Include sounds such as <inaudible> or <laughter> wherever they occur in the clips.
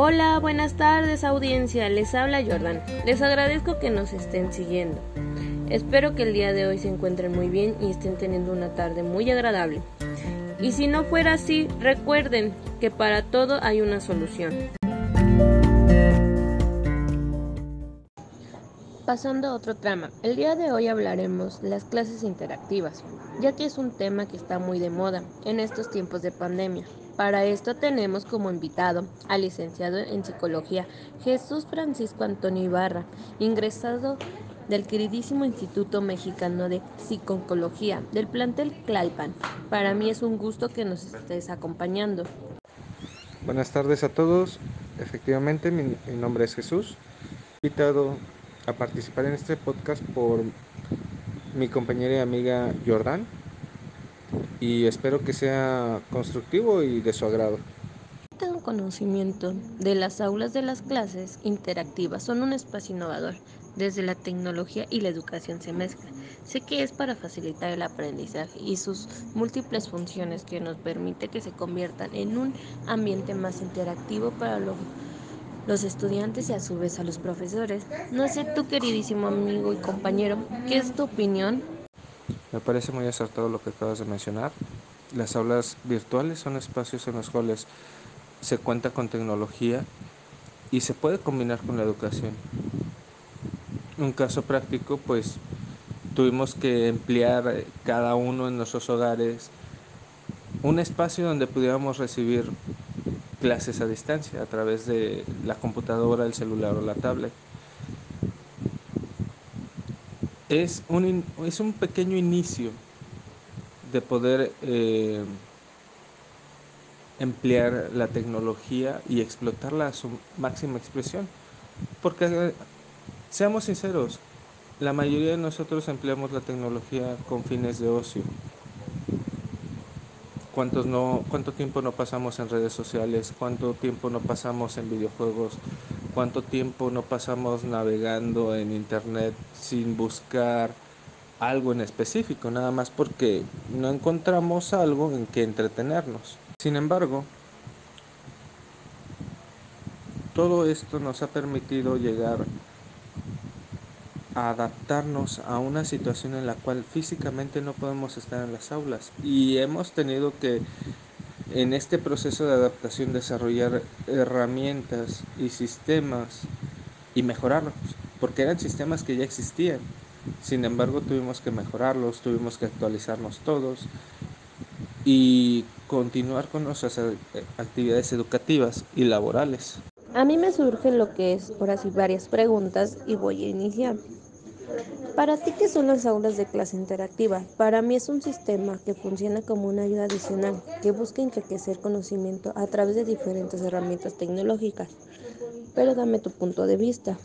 Hola, buenas tardes audiencia, les habla Jordan. Les agradezco que nos estén siguiendo. Espero que el día de hoy se encuentren muy bien y estén teniendo una tarde muy agradable. Y si no fuera así, recuerden que para todo hay una solución. Pasando a otro trama, el día de hoy hablaremos las clases interactivas, ya que es un tema que está muy de moda en estos tiempos de pandemia. Para esto tenemos como invitado al licenciado en psicología Jesús Francisco Antonio Ibarra, ingresado del queridísimo Instituto Mexicano de Psiconcología del plantel Clalpan. Para mí es un gusto que nos estés acompañando. Buenas tardes a todos. Efectivamente, mi, mi nombre es Jesús. Invitado a participar en este podcast por mi compañera y amiga Jordan y espero que sea constructivo y de su agrado. Tengo conocimiento de las aulas de las clases interactivas, son un espacio innovador. Desde la tecnología y la educación se mezclan. Sé que es para facilitar el aprendizaje y sus múltiples funciones que nos permite que se conviertan en un ambiente más interactivo para los estudiantes y a su vez a los profesores. No sé tú, queridísimo amigo y compañero, ¿qué es tu opinión? Me parece muy acertado lo que acabas de mencionar. Las aulas virtuales son espacios en los cuales se cuenta con tecnología y se puede combinar con la educación. Un caso práctico, pues tuvimos que emplear cada uno en nuestros hogares un espacio donde pudiéramos recibir clases a distancia a través de la computadora, el celular o la tablet. Es un, es un pequeño inicio de poder eh, emplear la tecnología y explotarla a su máxima expresión. Porque, seamos sinceros, la mayoría de nosotros empleamos la tecnología con fines de ocio. ¿Cuántos no, ¿Cuánto tiempo no pasamos en redes sociales? ¿Cuánto tiempo no pasamos en videojuegos? ¿Cuánto tiempo no pasamos navegando en internet sin buscar algo en específico? Nada más porque no encontramos algo en que entretenernos. Sin embargo, todo esto nos ha permitido llegar a adaptarnos a una situación en la cual físicamente no podemos estar en las aulas y hemos tenido que en este proceso de adaptación desarrollar herramientas y sistemas y mejorarlos, porque eran sistemas que ya existían. Sin embargo, tuvimos que mejorarlos, tuvimos que actualizarnos todos y continuar con nuestras actividades educativas y laborales. A mí me surgen lo que es, por así, varias preguntas y voy a iniciar. Para ti, ¿qué son las aulas de clase interactiva? Para mí es un sistema que funciona como una ayuda adicional que busca enriquecer conocimiento a través de diferentes herramientas tecnológicas. Pero dame tu punto de vista.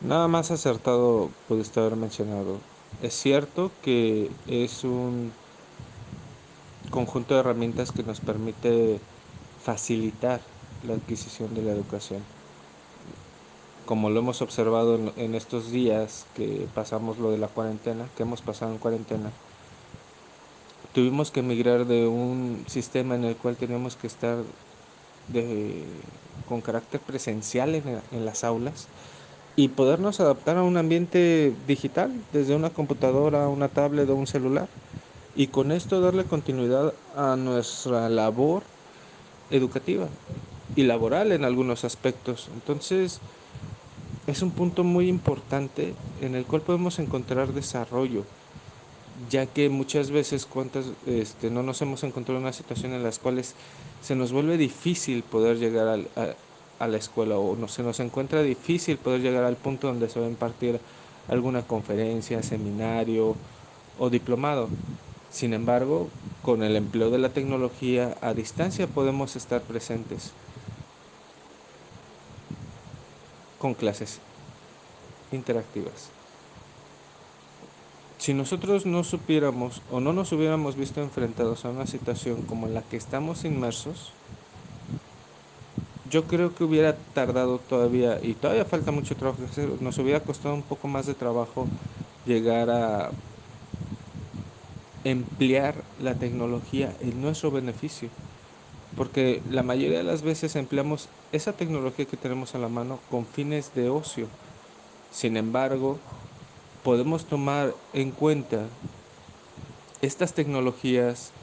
Nada más acertado pudiste haber mencionado. Es cierto que es un conjunto de herramientas que nos permite facilitar la adquisición de la educación como lo hemos observado en, en, estos días que pasamos lo de la cuarentena, que hemos pasado en cuarentena, tuvimos que emigrar de un sistema en el cual teníamos que estar de, con carácter presencial en, en las aulas y podernos adaptar a un ambiente digital, desde una computadora, una tablet o un celular, y con esto darle continuidad a nuestra labor educativa y laboral en algunos aspectos. Entonces, es un punto muy importante en el cual podemos encontrar desarrollo, ya que muchas veces cuántas, este, no nos hemos encontrado en una situación en las cuales se nos vuelve difícil poder llegar al, a, a, la escuela o no, se nos encuentra difícil poder llegar al punto donde se va a impartir alguna conferencia, seminario o diplomado. Sin embargo, con el empleo de la tecnología a distancia podemos estar presentes. con clases interactivas. Si nosotros no supiéramos o no nos hubiéramos visto enfrentados a una situación como la que estamos inmersos, yo creo que hubiera tardado todavía, y todavía falta mucho trabajo que hacer, nos hubiera costado un poco más de trabajo llegar a emplear la tecnología en nuestro beneficio. porque la mayoría de las veces empleamos esa tecnología que tenemos a la mano con fines de ocio. Sin embargo, podemos tomar en cuenta estas tecnologías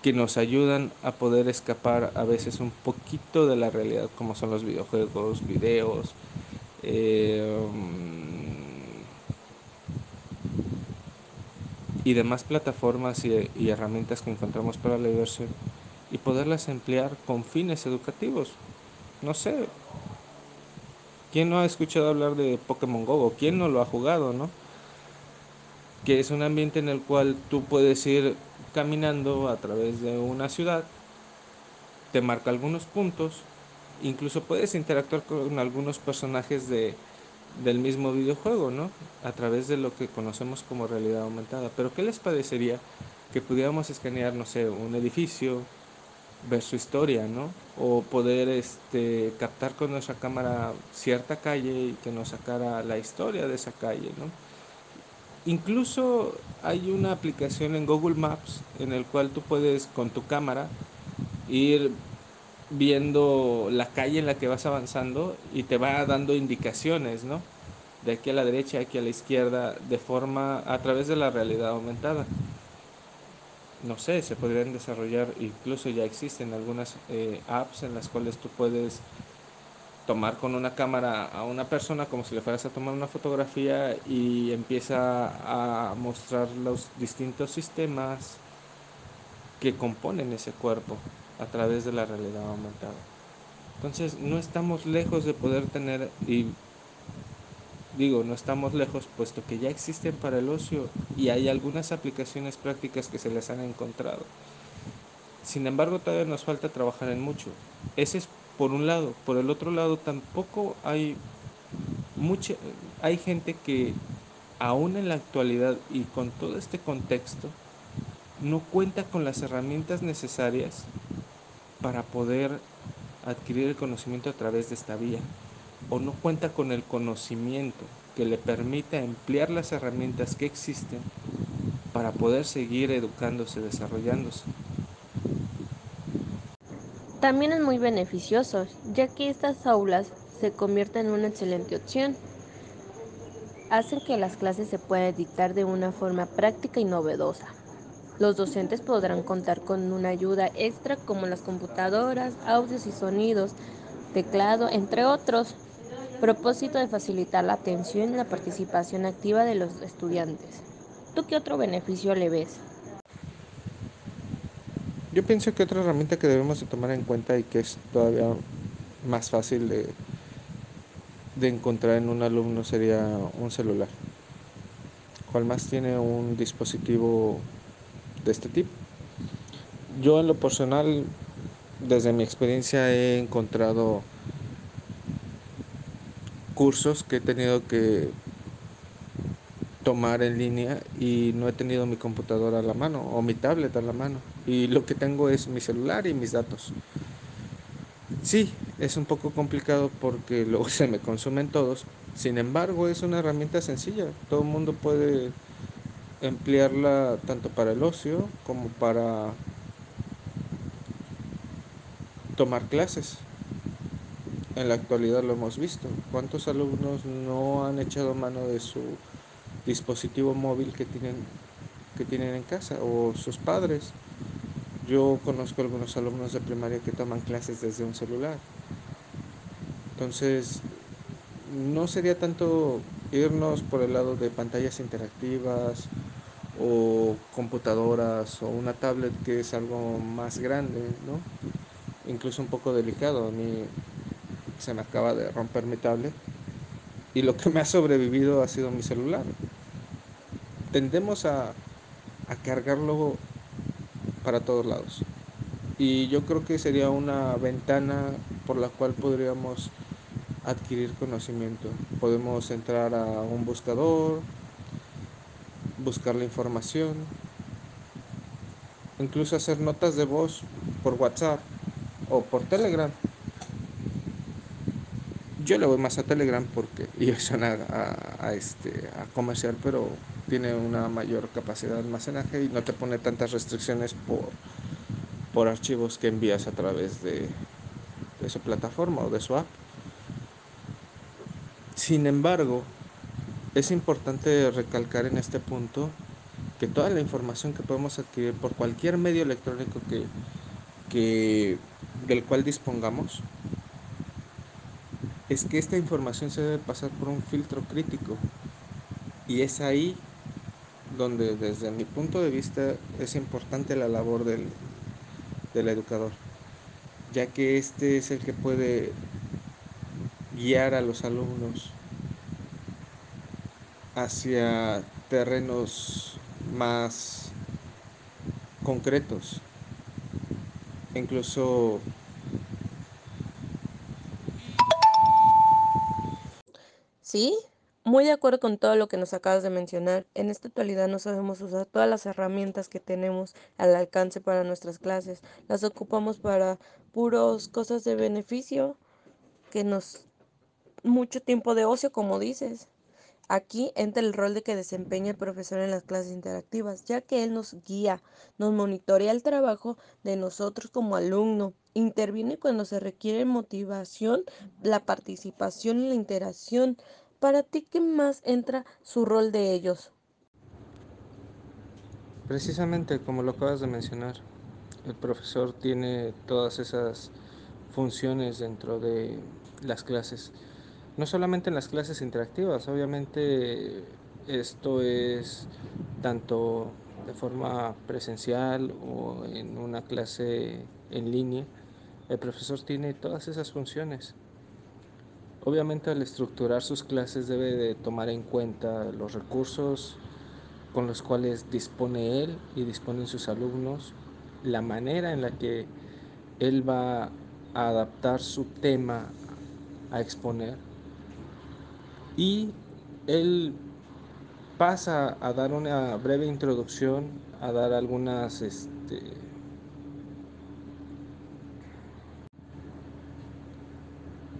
que nos ayudan a poder escapar a veces un poquito de la realidad, como son los videojuegos, videos, eh, y demás plataformas y, y herramientas que encontramos para la diversión y poderlas emplear con fines educativos. No sé, ¿quién no ha escuchado hablar de Pokémon Go? ¿Quién no lo ha jugado, no? Que es un ambiente en el cual tú puedes ir caminando a través de una ciudad, te marca algunos puntos, incluso puedes interactuar con algunos personajes de, del mismo videojuego, ¿no? A través de lo que conocemos como realidad aumentada. Pero ¿qué les parecería que pudiéramos escanear, no sé, un edificio, ver su historia, ¿no? O poder este, captar con nuestra cámara cierta calle y que nos sacara la historia de esa calle, ¿no? Incluso hay una aplicación en Google Maps en el cual tú puedes con tu cámara ir viendo la calle en la que vas avanzando y te va dando indicaciones, ¿no? De aquí a la derecha, aquí a la izquierda, de forma a través de la realidad aumentada. No sé, se podrían desarrollar, incluso ya existen algunas eh, apps en las cuales tú puedes tomar con una cámara a una persona como si le fueras a tomar una fotografía y empieza a mostrar los distintos sistemas que componen ese cuerpo a través de la realidad aumentada. Entonces no estamos lejos de poder tener, y digo, no estamos lejos puesto que ya existen para el ocio y hay algunas aplicaciones prácticas que se les han encontrado. Sin embargo, todavía nos falta trabajar en mucho. Ese es por un lado. Por el otro lado, tampoco hay mucha, hay gente que aún en la actualidad y con todo este contexto no cuenta con las herramientas necesarias para poder adquirir el conocimiento a través de esta vía o no cuenta con el conocimiento que le permita emplear las herramientas que existen para poder seguir educándose, desarrollándose. También es muy beneficioso, ya que estas aulas se convierten en una excelente opción. Hacen que las clases se puedan dictar de una forma práctica y novedosa. Los docentes podrán contar con una ayuda extra como las computadoras, audios y sonidos, teclado, entre otros, propósito de facilitar la atención y la participación activa de los estudiantes. ¿Tú qué otro beneficio le ves? Yo pienso que otra herramienta que debemos de tomar en cuenta y que es todavía más fácil de, de encontrar en un alumno sería un celular. ¿Cuál más tiene un dispositivo de este tipo? Yo en lo personal, desde mi experiencia, he encontrado cursos que he tenido que tomar en línea y no he tenido mi computadora a la mano o mi tablet a la mano. Y lo que tengo es mi celular y mis datos. Sí, es un poco complicado porque <laughs> luego se me consumen todos. Sin embargo, es una herramienta sencilla. Todo el mundo puede emplearla tanto para el ocio como para tomar clases. En la actualidad lo hemos visto. ¿Cuántos alumnos no han echado mano de su dispositivo móvil que tienen, que tienen en casa o sus padres? Yo conozco algunos alumnos de primaria que toman clases desde un celular. Entonces, no sería tanto irnos por el lado de pantallas interactivas o computadoras o una tablet que es algo más grande, ¿no? Incluso un poco delicado. A mí se me acaba de romper mi tablet y lo que me ha sobrevivido ha sido mi celular. Tendemos a, a cargarlo para todos lados. Y yo creo que sería una ventana por la cual podríamos adquirir conocimiento. Podemos entrar a un buscador, buscar la información, incluso hacer notas de voz por WhatsApp o por Telegram. Yo le voy más a Telegram porque <laughs> y suena a, a, este, a comercial, pero tiene una mayor capacidad de almacenaje y no te pone tantas restricciones por por archivos que envías a través de, de su plataforma o de su app. Sin embargo, es importante recalcar en este punto que toda la información que podemos adquirir por cualquier medio electrónico que, que, del cual dispongamos, es que esta información se debe pasar por un filtro crítico. Y es ahí donde desde mi punto de vista es importante la labor del, del educador, ya que este es el que puede guiar a los alumnos hacia terrenos más concretos. Incluso Sí, muy de acuerdo con todo lo que nos acabas de mencionar. En esta actualidad no sabemos usar todas las herramientas que tenemos al alcance para nuestras clases. Las ocupamos para puros cosas de beneficio que nos mucho tiempo de ocio, como dices. Aquí entra el rol de que desempeña el profesor en las clases interactivas, ya que él nos guía, nos monitorea el trabajo de nosotros como alumno, interviene cuando se requiere motivación, la participación y la interacción. Para ti, ¿qué más entra su rol de ellos? precisamente como lo acabas de mencionar, el profesor tiene todas esas funciones dentro de las clases. No solamente en las clases interactivas, obviamente esto es tanto de forma presencial o en una clase en línea. El profesor tiene todas esas funciones. Obviamente al estructurar sus clases debe de tomar en cuenta los recursos con los cuales dispone él y disponen sus alumnos, la manera en la que él va a adaptar su tema a exponer y él pasa a dar una breve introducción, a dar algunas este,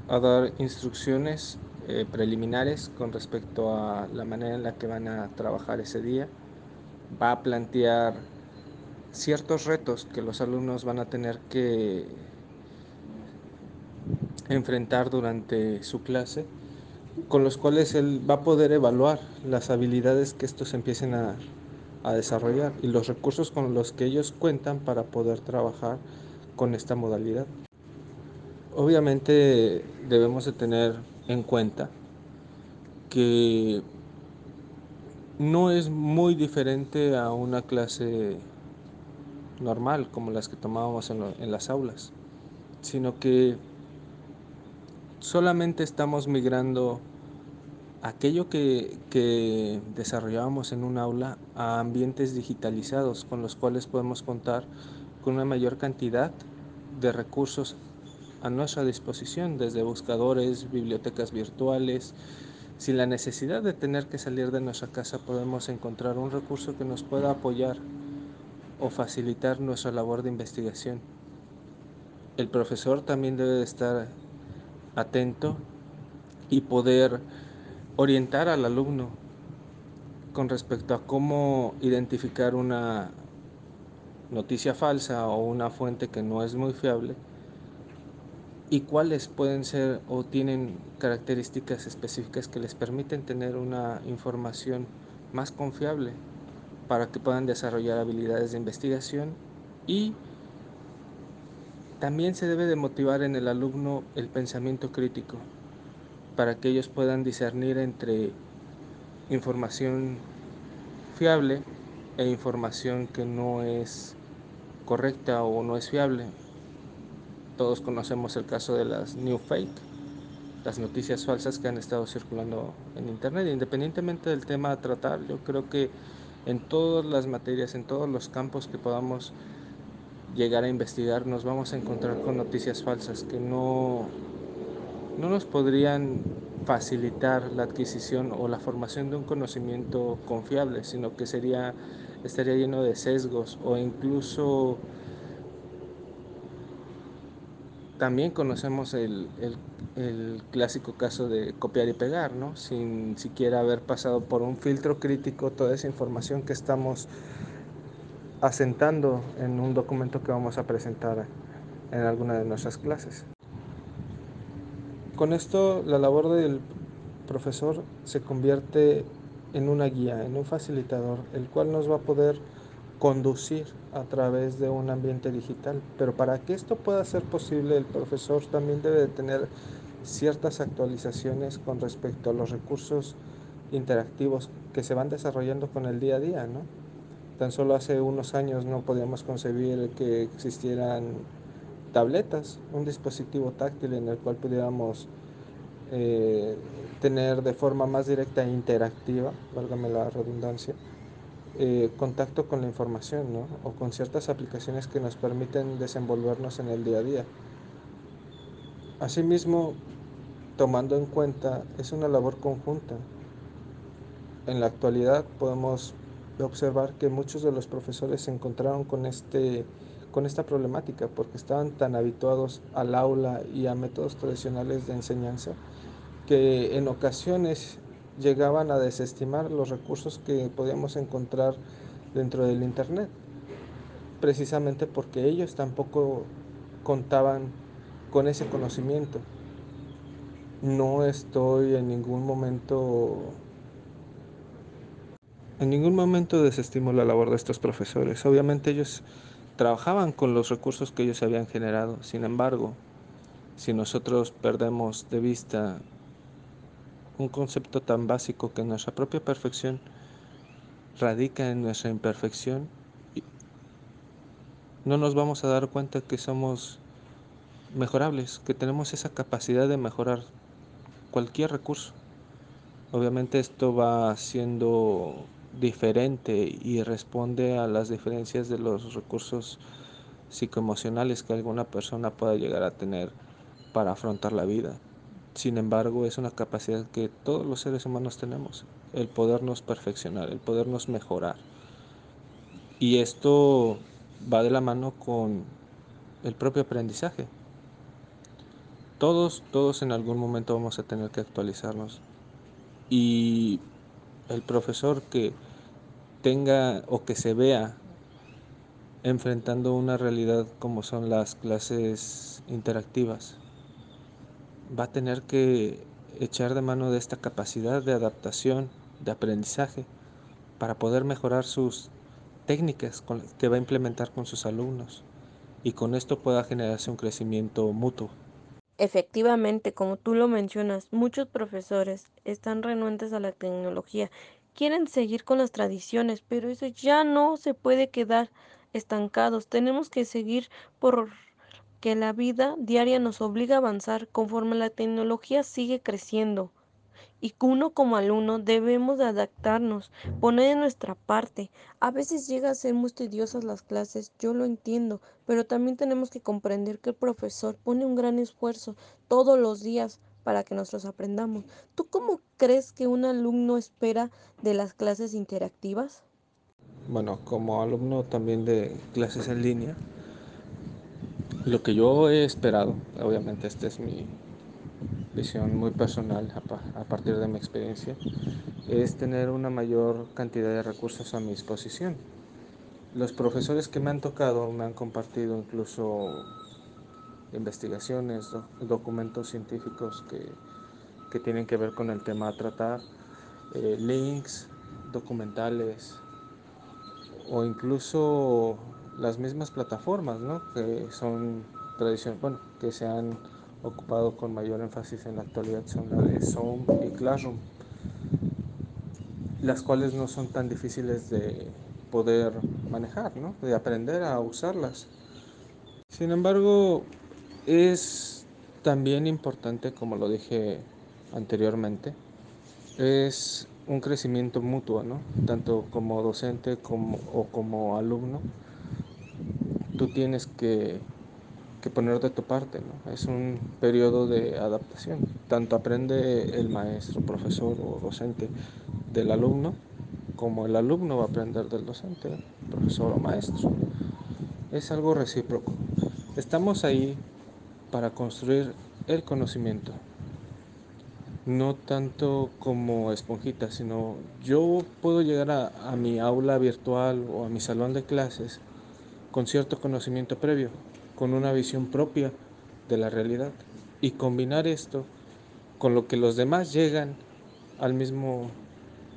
a dar instrucciones eh, preliminares con respecto a la manera en la que van a trabajar ese día. Va a plantear ciertos retos que los alumnos van a tener que enfrentar durante su clase, con los cuales él va a poder evaluar las habilidades que estos empiecen a, a desarrollar y los recursos con los que ellos cuentan para poder trabajar con esta modalidad. Obviamente debemos de tener en cuenta que no es muy diferente a una clase normal como las que tomábamos en, en las aulas, sino que solamente estamos migrando aquello que, desarrollábamos en un aula a ambientes digitalizados con los cuales podemos contar con una mayor cantidad de recursos a nuestra disposición, desde buscadores, bibliotecas virtuales. Sin la necesidad de tener que salir de nuestra casa podemos encontrar un recurso que nos pueda apoyar o facilitar nuestra labor de investigación. El profesor también debe estar atento y poder orientar al alumno con respecto a cómo identificar una noticia falsa o una fuente que no es muy fiable y cuáles pueden ser o tienen características específicas que les permiten tener una información más confiable para que puedan desarrollar habilidades de investigación y también se debe de motivar en el alumno el pensamiento crítico para que ellos puedan discernir entre información fiable e información que no es correcta o no es fiable. Todos conocemos el caso de las new fake, las noticias falsas que han estado circulando en internet. Independientemente del tema a tratar, yo creo que en todas las materias, en todos los campos que podamos llegar a investigar, nos vamos a encontrar con noticias falsas que no, no nos podrían facilitar la adquisición o la formación de un conocimiento confiable, sino que sería, estaría lleno de sesgos o incluso también conocemos el, el, el, clásico caso de copiar y pegar, ¿no? Sin siquiera haber pasado por un filtro crítico toda esa información que estamos asentando en un documento que vamos a presentar en alguna de nuestras clases. Con esto la labor del profesor se convierte en una guía, en un facilitador, el cual nos va a poder conducir a través de un ambiente digital. Pero para que esto pueda ser posible, el profesor también debe de tener ciertas actualizaciones con respecto a los recursos interactivos que se van desarrollando con el día a día, ¿no? Tan solo hace unos años no podíamos concebir que existieran tabletas, un dispositivo táctil en el cual pudiéramos eh, tener de forma más directa e interactiva, válgame la redundancia, eh, contacto con la información, ¿no? O con ciertas aplicaciones que nos permiten desenvolvernos en el día a día. Asimismo, tomando en cuenta, es una labor conjunta. En la actualidad podemos observar que muchos de los profesores se encontraron con, este, con esta problemática porque estaban tan habituados al aula y a métodos tradicionales de enseñanza que en ocasiones llegaban a desestimar los recursos que podíamos encontrar dentro del Internet, precisamente porque ellos tampoco contaban con ese conocimiento. No estoy en ningún momento en ningún momento desestimo la labor de estos profesores. Obviamente ellos trabajaban con los recursos que ellos habían generado. Sin embargo, si nosotros perdemos de vista un concepto tan básico que nuestra propia perfección radica en nuestra imperfección, no nos vamos a dar cuenta que somos mejorables, que tenemos esa capacidad de mejorar cualquier recurso. Obviamente esto va siendo diferente y responde a las diferencias de los recursos psicoemocionales que alguna persona pueda llegar a tener para afrontar la vida. Sin embargo, es una capacidad que todos los seres humanos tenemos, el podernos perfeccionar, el podernos mejorar. Y esto va de la mano con el propio aprendizaje. Todos, todos en algún momento vamos a tener que actualizarnos. Y el profesor que tenga o que se vea enfrentando una realidad como son las clases interactivas, va a tener que echar de mano de esta capacidad de adaptación, de aprendizaje, para poder mejorar sus técnicas que va a implementar con sus alumnos y con esto pueda generarse un crecimiento mutuo. Efectivamente, como tú lo mencionas, muchos profesores están renuentes a la tecnología, quieren seguir con las tradiciones, pero eso ya no se puede quedar estancados. Tenemos que seguir por que la vida diaria nos obliga a avanzar conforme la tecnología sigue creciendo y que uno como alumno debemos de adaptarnos, poner de nuestra parte. A veces llega a ser muy tediosas las clases, yo lo entiendo, pero también tenemos que comprender que el profesor pone un gran esfuerzo todos los días para que nosotros aprendamos. ¿Tú cómo crees que un alumno espera de las clases interactivas? Bueno, como alumno también de clases en línea, lo que yo he esperado, obviamente esta es mi visión muy personal a, partir de mi experiencia, es tener una mayor cantidad de recursos a mi disposición. Los profesores que me han tocado me han compartido incluso investigaciones, documentos científicos que, que, tienen que ver con el tema a tratar, eh, links, documentales o incluso las mismas plataformas, ¿no? Que son tradición, bueno, que se han ocupado con mayor énfasis en la actualidad son la de Zoom y Classroom, las cuales no son tan difíciles de poder manejar, ¿no? de aprender a usarlas. Sin embargo, es también importante, como lo dije anteriormente, es un crecimiento mutuo, ¿no? tanto como docente como, o como alumno. Tú tienes que que poner de tu parte. ¿no? Es un periodo de adaptación. Tanto aprende el maestro, profesor o docente del alumno, como el alumno va a aprender del docente, profesor o maestro. Es algo recíproco. Estamos ahí para construir el conocimiento. no tanto como esponjita, sino yo puedo llegar a, a, mi aula virtual o a mi salón de clases con cierto conocimiento previo, con una visión propia de la realidad y combinar esto con lo que los demás llegan al mismo,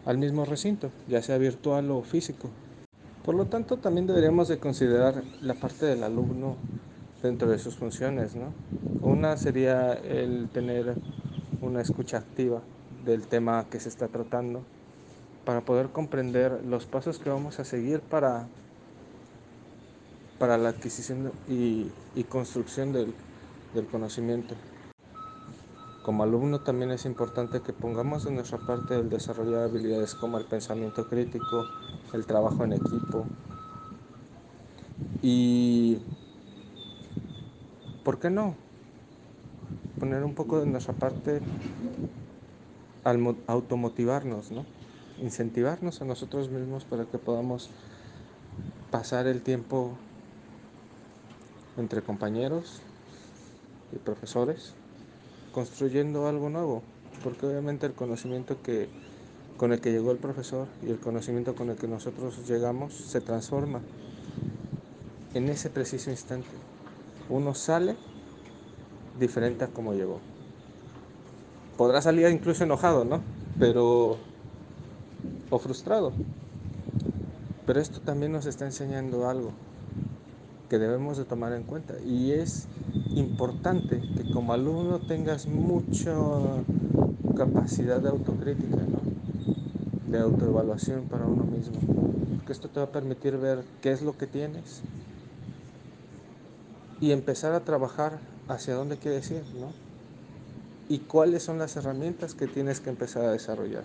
al mismo recinto, ya sea virtual o físico. Por lo tanto, también deberíamos de considerar la parte del alumno dentro de sus funciones, ¿no? Una sería el tener una escucha activa del tema que se está tratando para poder comprender los pasos que vamos a seguir para, para la adquisición y, construcción del, conocimiento. Como alumno también es importante que pongamos en nuestra parte el desarrollo de habilidades como el pensamiento crítico, el trabajo en equipo y, ¿por qué no? Poner un poco de nuestra parte al automotivarnos, ¿no? Incentivarnos a nosotros mismos para que podamos pasar el tiempo entre compañeros y profesores construyendo algo nuevo, porque obviamente el conocimiento que con el que llegó el profesor y el conocimiento con el que nosotros llegamos se transforma en ese preciso instante. Uno sale diferente a como llegó. Podrá salir incluso enojado, ¿no? Pero o frustrado. Pero esto también nos está enseñando algo que debemos de tomar en cuenta y es importante que como alumno tengas mucha capacidad de autocrítica, ¿no? de autoevaluación para uno mismo, porque esto te va a permitir ver qué es lo que tienes y empezar a trabajar hacia dónde quieres ir, ¿no? Y cuáles son las herramientas que tienes que empezar a desarrollar.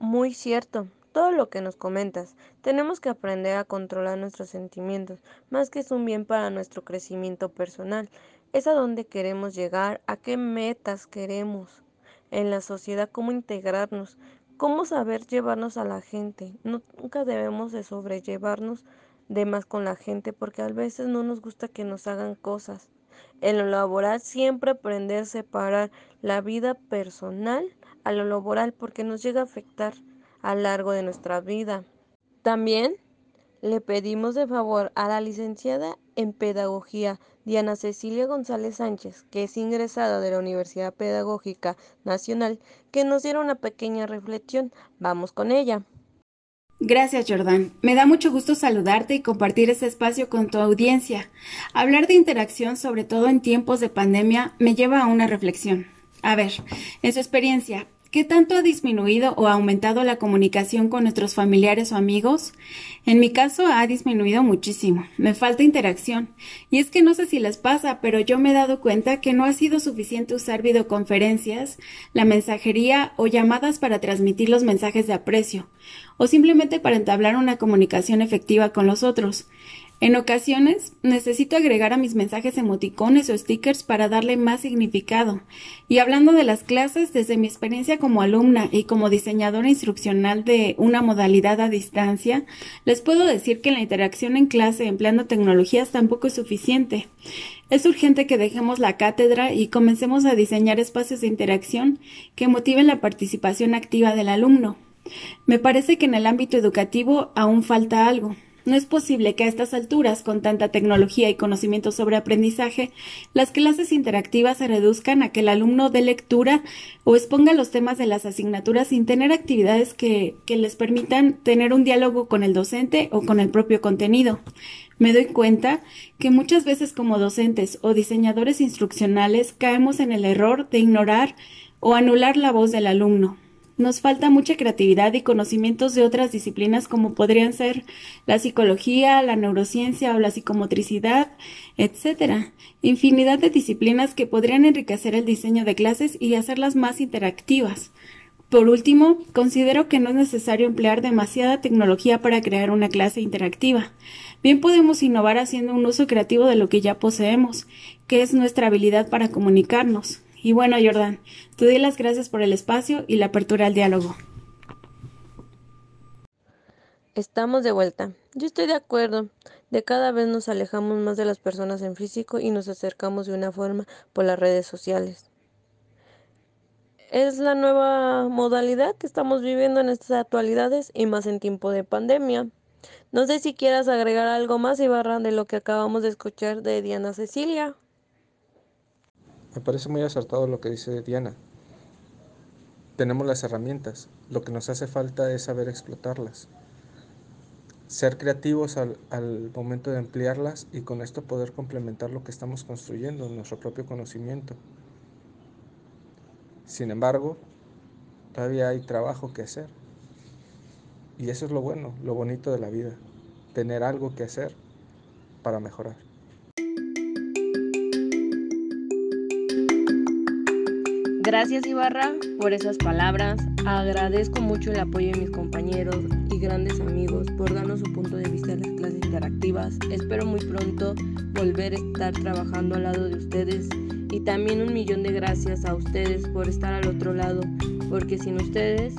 Muy cierto todo lo que nos comentas. Tenemos que aprender a controlar nuestros sentimientos, más que es un bien para nuestro crecimiento personal. Es a dónde queremos llegar, a qué metas queremos en la sociedad, cómo integrarnos, cómo saber llevarnos a la gente. nunca debemos de sobrellevarnos de más con la gente porque a veces no nos gusta que nos hagan cosas. En lo laboral siempre aprender a separar la vida personal a lo laboral porque nos llega a afectar a lo largo de nuestra vida. También le pedimos de favor a la licenciada en Pedagogía Diana Cecilia González Sánchez, que es ingresada de la Universidad Pedagógica Nacional, que nos diera una pequeña reflexión. Vamos con ella. Gracias, Jordán. Me da mucho gusto saludarte y compartir este espacio con tu audiencia. Hablar de interacción, sobre todo en tiempos de pandemia, me lleva a una reflexión. A ver, en su experiencia, ¿Qué tanto ha disminuido o aumentado la comunicación con nuestros familiares o amigos? En mi caso ha disminuido muchísimo. Me falta interacción. Y es que no sé si les pasa, pero yo me he dado cuenta que no ha sido suficiente usar videoconferencias, la mensajería o llamadas para transmitir los mensajes de aprecio, o simplemente para entablar una comunicación efectiva con los otros. En ocasiones necesito agregar a mis mensajes emoticones o stickers para darle más significado. Y hablando de las clases, desde mi experiencia como alumna y como diseñadora instruccional de una modalidad a distancia, les puedo decir que la interacción en clase empleando tecnologías tampoco es suficiente. Es urgente que dejemos la cátedra y comencemos a diseñar espacios de interacción que motiven la participación activa del alumno. Me parece que en el ámbito educativo aún falta algo. No es posible que a estas alturas, con tanta tecnología y conocimiento sobre aprendizaje, las clases interactivas se reduzcan a que el alumno dé lectura o exponga los temas de las asignaturas sin tener actividades que, que les permitan tener un diálogo con el docente o con el propio contenido. Me doy cuenta que muchas veces como docentes o diseñadores instruccionales caemos en el error de ignorar o anular la voz del alumno, nos falta mucha creatividad y conocimientos de otras disciplinas como podrían ser la psicología, la neurociencia o la psicomotricidad, etc. Infinidad de disciplinas que podrían enriquecer el diseño de clases y hacerlas más interactivas. Por último, considero que no es necesario emplear demasiada tecnología para crear una clase interactiva. Bien podemos innovar haciendo un uso creativo de lo que ya poseemos, que es nuestra habilidad para comunicarnos. Y bueno, Jordan, te doy las gracias por el espacio y la apertura al diálogo. Estamos de vuelta. Yo estoy de acuerdo. De cada vez nos alejamos más de las personas en físico y nos acercamos de una forma por las redes sociales. es la nueva modalidad que estamos viviendo en estas actualidades y más en tiempo de pandemia. No sé si quieras agregar algo más, Ibarra, de lo que acabamos de escuchar de Diana Cecilia. Me parece muy acertado lo que dice Diana. Tenemos las herramientas, lo que nos hace falta es saber explotarlas, ser creativos al, al, momento de emplearlas y con esto poder complementar lo que estamos construyendo, nuestro propio conocimiento. Sin embargo, todavía hay trabajo que hacer. Y eso es lo bueno, lo bonito de la vida, tener algo que hacer para mejorar. Gracias Ibarra por esas palabras. Agradezco mucho el apoyo de mis compañeros y grandes amigos por darnos su punto de vista de las clases interactivas. Espero muy pronto volver a estar trabajando al lado de ustedes y también un millón de gracias a ustedes por estar al otro lado, porque sin ustedes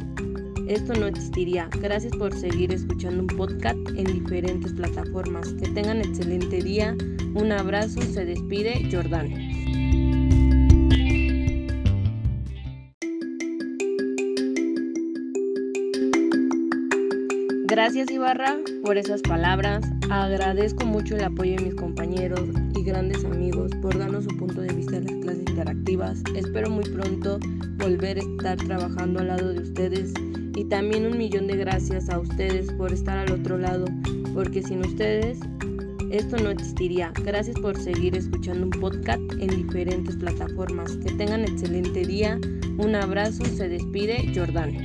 esto no existiría. Gracias por seguir escuchando un podcast en diferentes plataformas. Que tengan excelente día. Un abrazo. Se despide Jordán. Gracias Ibarra por esas palabras. Agradezco mucho el apoyo de mis compañeros y grandes amigos por darnos su punto de vista de las clases interactivas. Espero muy pronto volver a estar trabajando al lado de ustedes y también un millón de gracias a ustedes por estar al otro lado, porque sin ustedes esto no existiría. Gracias por seguir escuchando un podcast en diferentes plataformas. Que tengan excelente día. Un abrazo. Se despide Jordán.